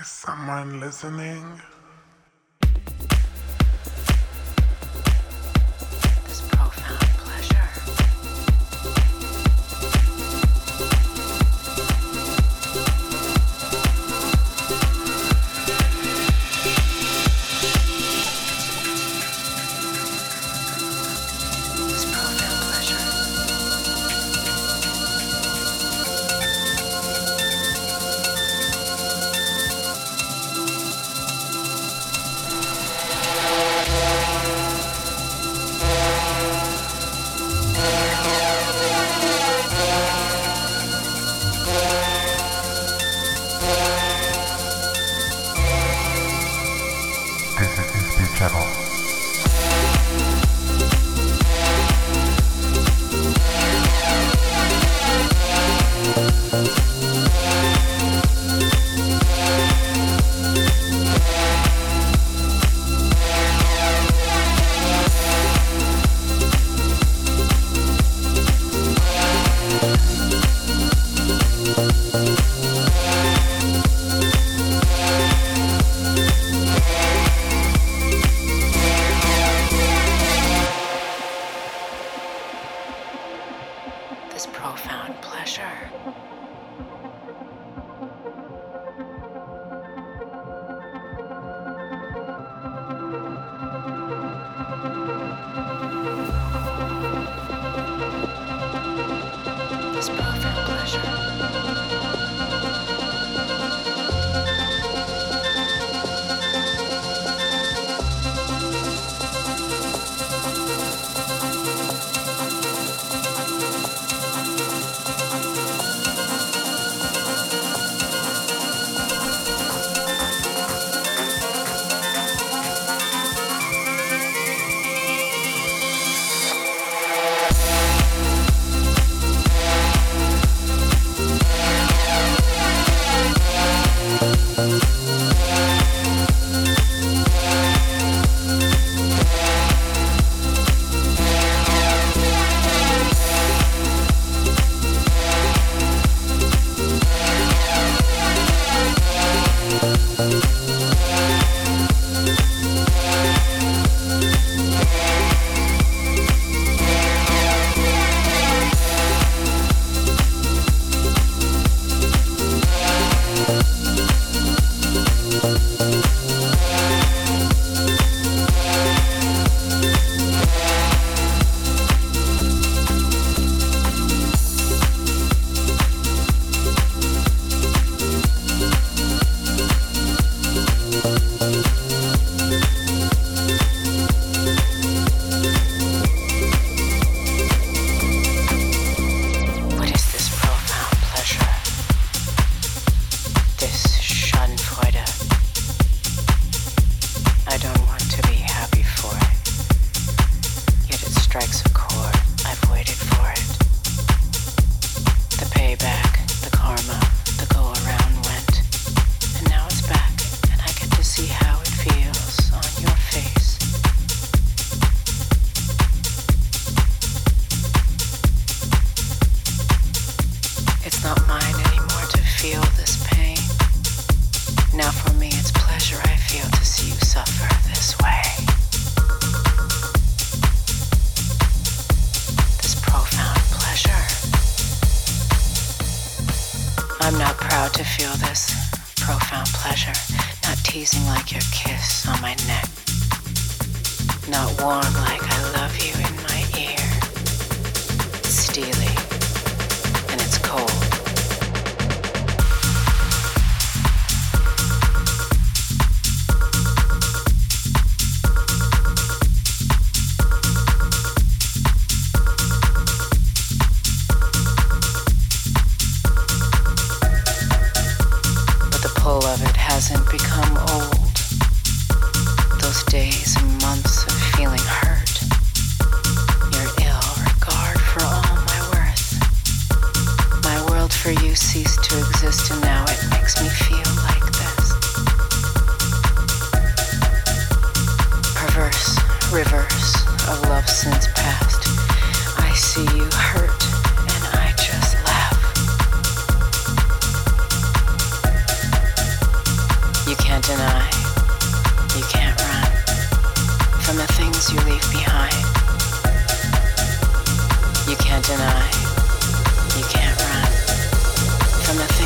Is someone listening?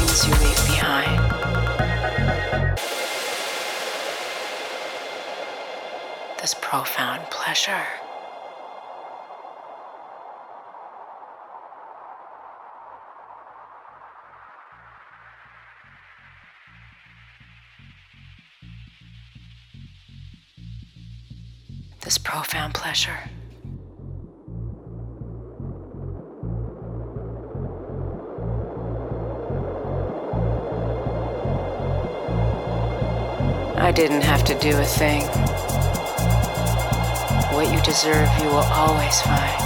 you leave behind. This profound pleasure. This profound pleasure. I didn't have to do a thing. What you deserve, you will always find.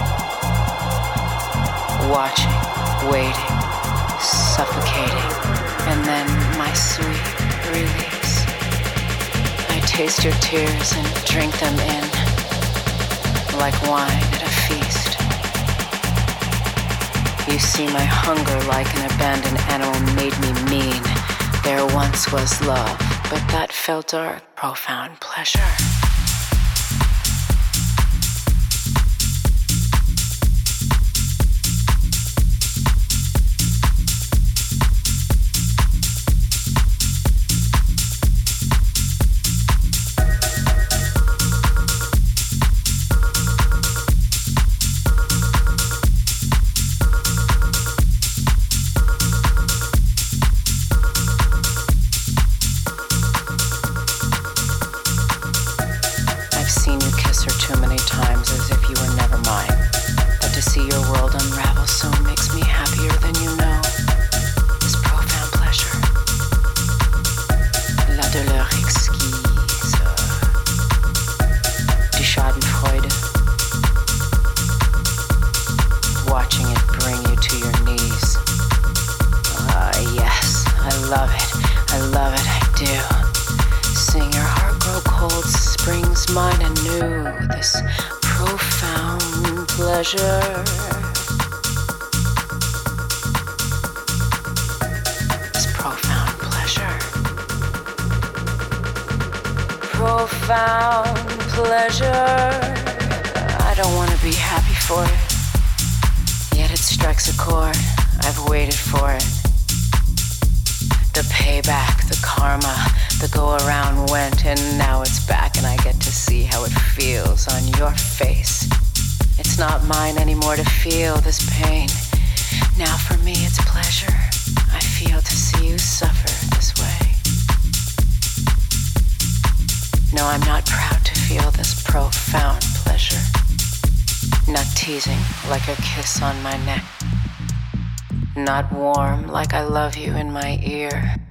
Watching, waiting, suffocating, and then my sweet release. I taste your tears and drink them in like wine at a feast. You see, my hunger, like an abandoned animal, made me mean. There once was love but that felt profound pleasure. warm like I love you in my ear.